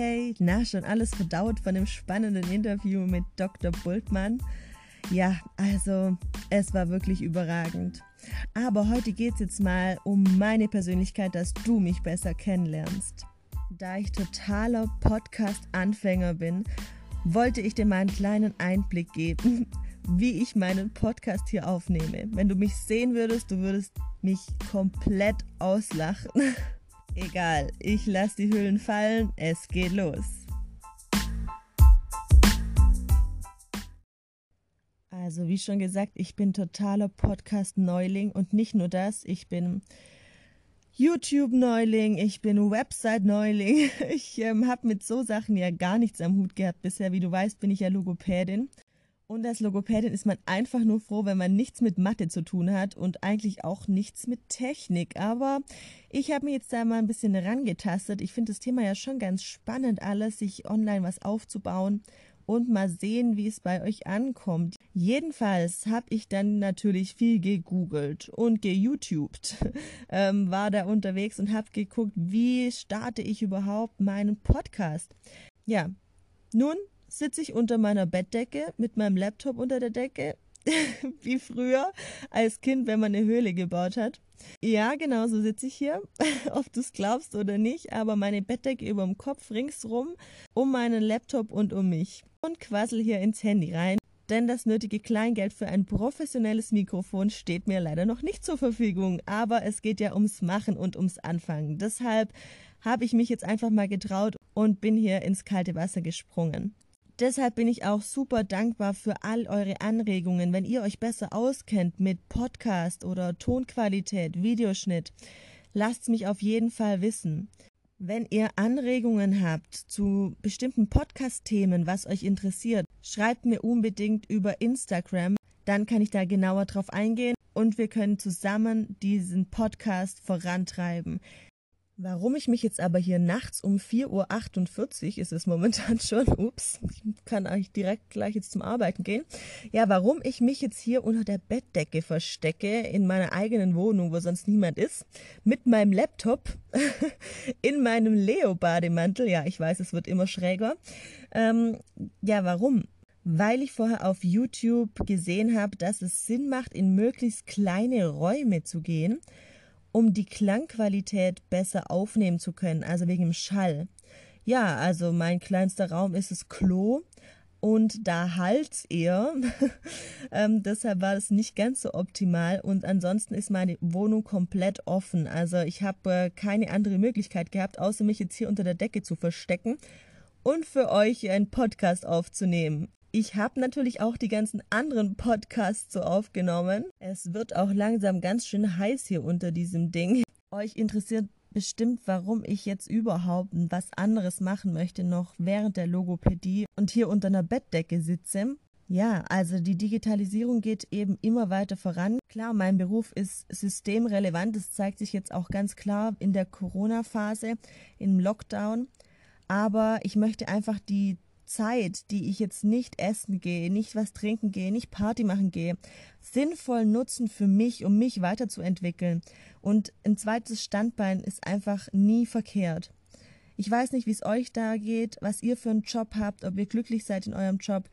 hey, na, schon alles verdaut von dem spannenden Interview mit Dr. Bultmann? Ja, also, es war wirklich überragend. Aber heute geht es jetzt mal um meine Persönlichkeit, dass du mich besser kennenlernst. Da ich totaler Podcast-Anfänger bin, wollte ich dir mal einen kleinen Einblick geben, wie ich meinen Podcast hier aufnehme. Wenn du mich sehen würdest, du würdest mich komplett auslachen. Egal, ich lasse die Hüllen fallen, es geht los. Also wie schon gesagt, ich bin totaler Podcast-Neuling und nicht nur das, ich bin YouTube-Neuling, ich bin Website-Neuling. Ich ähm, habe mit so Sachen ja gar nichts am Hut gehabt bisher. Wie du weißt, bin ich ja Logopädin und als Logopädin ist man einfach nur froh, wenn man nichts mit Mathe zu tun hat und eigentlich auch nichts mit Technik. Aber ich habe mir jetzt da mal ein bisschen rangetastet. Ich finde das Thema ja schon ganz spannend, alles, sich online was aufzubauen und mal sehen, wie es bei euch ankommt. Jedenfalls habe ich dann natürlich viel gegoogelt und geYouTubed, ähm, war da unterwegs und habe geguckt, wie starte ich überhaupt meinen Podcast. Ja, nun sitze ich unter meiner Bettdecke mit meinem Laptop unter der Decke, wie früher als Kind, wenn man eine Höhle gebaut hat. Ja, genau so sitze ich hier, ob du es glaubst oder nicht, aber meine Bettdecke über dem Kopf ringsrum, um meinen Laptop und um mich. Und quassel hier ins Handy rein, denn das nötige Kleingeld für ein professionelles Mikrofon steht mir leider noch nicht zur Verfügung. Aber es geht ja ums Machen und ums Anfangen. Deshalb habe ich mich jetzt einfach mal getraut und bin hier ins kalte Wasser gesprungen. Deshalb bin ich auch super dankbar für all eure Anregungen. Wenn ihr euch besser auskennt mit Podcast oder Tonqualität, Videoschnitt, lasst mich auf jeden Fall wissen. Wenn ihr Anregungen habt zu bestimmten Podcast-Themen, was euch interessiert, schreibt mir unbedingt über Instagram. Dann kann ich da genauer drauf eingehen und wir können zusammen diesen Podcast vorantreiben. Warum ich mich jetzt aber hier nachts um 4.48 Uhr ist es momentan schon, ups, ich kann eigentlich direkt gleich jetzt zum Arbeiten gehen. Ja, warum ich mich jetzt hier unter der Bettdecke verstecke, in meiner eigenen Wohnung, wo sonst niemand ist, mit meinem Laptop, in meinem Leo-Bademantel, ja, ich weiß, es wird immer schräger. Ähm, ja, warum? Weil ich vorher auf YouTube gesehen habe, dass es Sinn macht, in möglichst kleine Räume zu gehen um die Klangqualität besser aufnehmen zu können, also wegen dem Schall. Ja, also mein kleinster Raum ist das Klo und da halt eher. ähm, deshalb war es nicht ganz so optimal und ansonsten ist meine Wohnung komplett offen. Also ich habe äh, keine andere Möglichkeit gehabt, außer mich jetzt hier unter der Decke zu verstecken und für euch einen Podcast aufzunehmen. Ich habe natürlich auch die ganzen anderen Podcasts so aufgenommen. Es wird auch langsam ganz schön heiß hier unter diesem Ding. Euch interessiert bestimmt, warum ich jetzt überhaupt was anderes machen möchte noch während der Logopädie und hier unter einer Bettdecke sitze. Ja, also die Digitalisierung geht eben immer weiter voran. Klar, mein Beruf ist systemrelevant. Das zeigt sich jetzt auch ganz klar in der Corona-Phase, im Lockdown. Aber ich möchte einfach die Zeit, die ich jetzt nicht essen gehe, nicht was trinken gehe, nicht Party machen gehe, sinnvoll nutzen für mich, um mich weiterzuentwickeln. Und ein zweites Standbein ist einfach nie verkehrt. Ich weiß nicht, wie es euch da geht, was ihr für einen Job habt, ob ihr glücklich seid in eurem Job,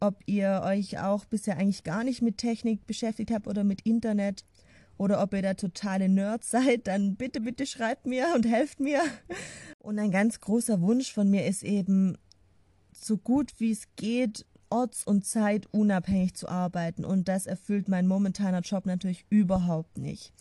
ob ihr euch auch bisher eigentlich gar nicht mit Technik beschäftigt habt oder mit Internet oder ob ihr da totale Nerds seid, dann bitte, bitte schreibt mir und helft mir. Und ein ganz großer Wunsch von mir ist eben, so gut wie es geht, orts- und zeitunabhängig zu arbeiten. Und das erfüllt mein momentaner Job natürlich überhaupt nicht.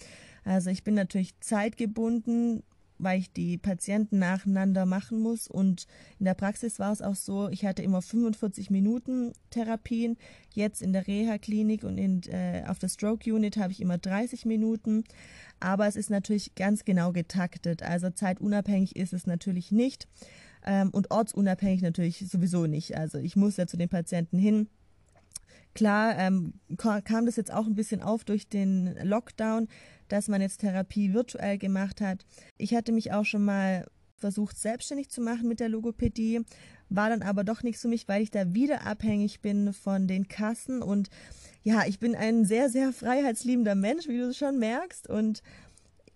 Also ich bin natürlich zeitgebunden, weil ich die Patienten nacheinander machen muss. Und in der Praxis war es auch so, ich hatte immer 45 Minuten Therapien. Jetzt in der Reha-Klinik und in, äh, auf der Stroke-Unit habe ich immer 30 Minuten. Aber es ist natürlich ganz genau getaktet. Also zeitunabhängig ist es natürlich nicht ähm, und ortsunabhängig natürlich sowieso nicht. Also ich muss ja zu den Patienten hin. Klar ähm, kam das jetzt auch ein bisschen auf durch den Lockdown, dass man jetzt Therapie virtuell gemacht hat. Ich hatte mich auch schon mal versucht, selbstständig zu machen mit der Logopädie, war dann aber doch nichts für mich, weil ich da wieder abhängig bin von den Kassen und ja, ich bin ein sehr, sehr freiheitsliebender Mensch, wie du schon merkst und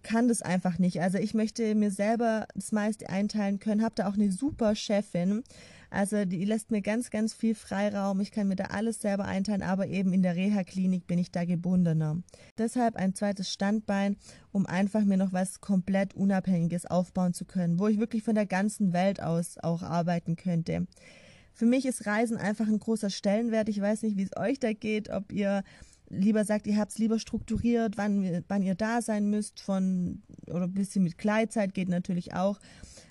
kann das einfach nicht. Also ich möchte mir selber das meiste einteilen können, habe da auch eine super Chefin. Also die lässt mir ganz, ganz viel Freiraum. Ich kann mir da alles selber einteilen, aber eben in der Reha-Klinik bin ich da gebundener. Deshalb ein zweites Standbein, um einfach mir noch was komplett Unabhängiges aufbauen zu können, wo ich wirklich von der ganzen Welt aus auch arbeiten könnte. Für mich ist Reisen einfach ein großer Stellenwert. Ich weiß nicht, wie es euch da geht, ob ihr lieber sagt, ihr habt es lieber strukturiert, wann, wann ihr da sein müsst, von oder ein bisschen mit Kleidzeit geht natürlich auch.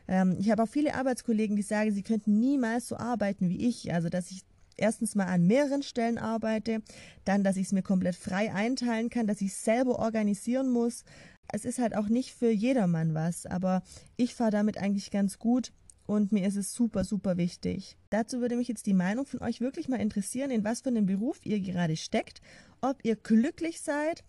Ähm, ich habe auch viele Arbeitskollegen, die sagen, sie könnten niemals so arbeiten wie ich. Also, dass ich erstens mal an mehreren Stellen arbeite, dann, dass ich es mir komplett frei einteilen kann, dass ich es selber organisieren muss. Es ist halt auch nicht für jedermann was, aber ich fahre damit eigentlich ganz gut und mir ist es super, super wichtig. Dazu würde mich jetzt die Meinung von euch wirklich mal interessieren, in was für einem Beruf ihr gerade steckt, ob ihr glücklich seid,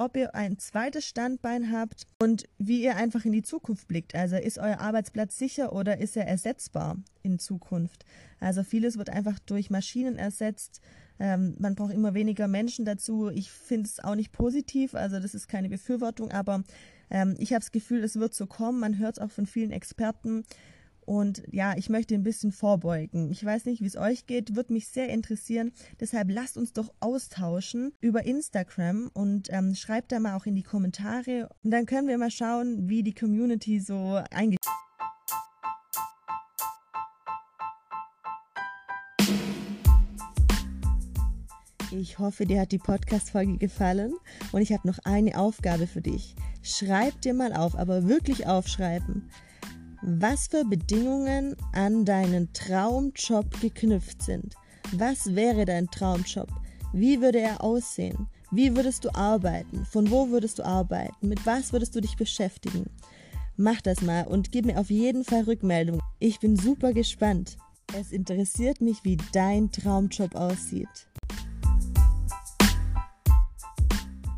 ob ihr ein zweites Standbein habt und wie ihr einfach in die Zukunft blickt. Also ist euer Arbeitsplatz sicher oder ist er ersetzbar in Zukunft? Also vieles wird einfach durch Maschinen ersetzt. Ähm, man braucht immer weniger Menschen dazu. Ich finde es auch nicht positiv, also das ist keine Befürwortung, aber ähm, ich habe das Gefühl, es wird so kommen. Man hört es auch von vielen Experten. Und ja, ich möchte ein bisschen vorbeugen. Ich weiß nicht, wie es euch geht, würde mich sehr interessieren. Deshalb lasst uns doch austauschen über Instagram und ähm, schreibt da mal auch in die Kommentare. Und dann können wir mal schauen, wie die Community so eingestellt Ich hoffe, dir hat die Podcast-Folge gefallen und ich habe noch eine Aufgabe für dich. Schreib dir mal auf, aber wirklich aufschreiben was für Bedingungen an deinen Traumjob geknüpft sind. Was wäre dein Traumjob? Wie würde er aussehen? Wie würdest du arbeiten? Von wo würdest du arbeiten? Mit was würdest du dich beschäftigen? Mach das mal und gib mir auf jeden Fall Rückmeldung. Ich bin super gespannt. Es interessiert mich, wie dein Traumjob aussieht.